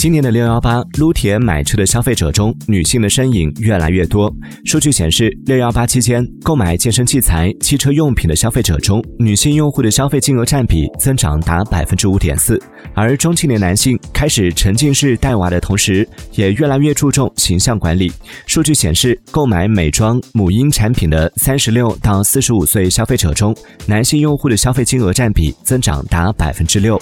今年的六幺八撸铁买车的消费者中女性的身影越来越多。数据显示六幺八期间购买健身器材汽车用品的消费者中女性用户的消费金额占比增长达百分之五点四而中青年男性开始沉浸式带娃的同时也越来越注重形象管理。数据显示购买美妆母婴产品的三十六到四十五岁消费者中男性用户的消费金额占比增长达百分之六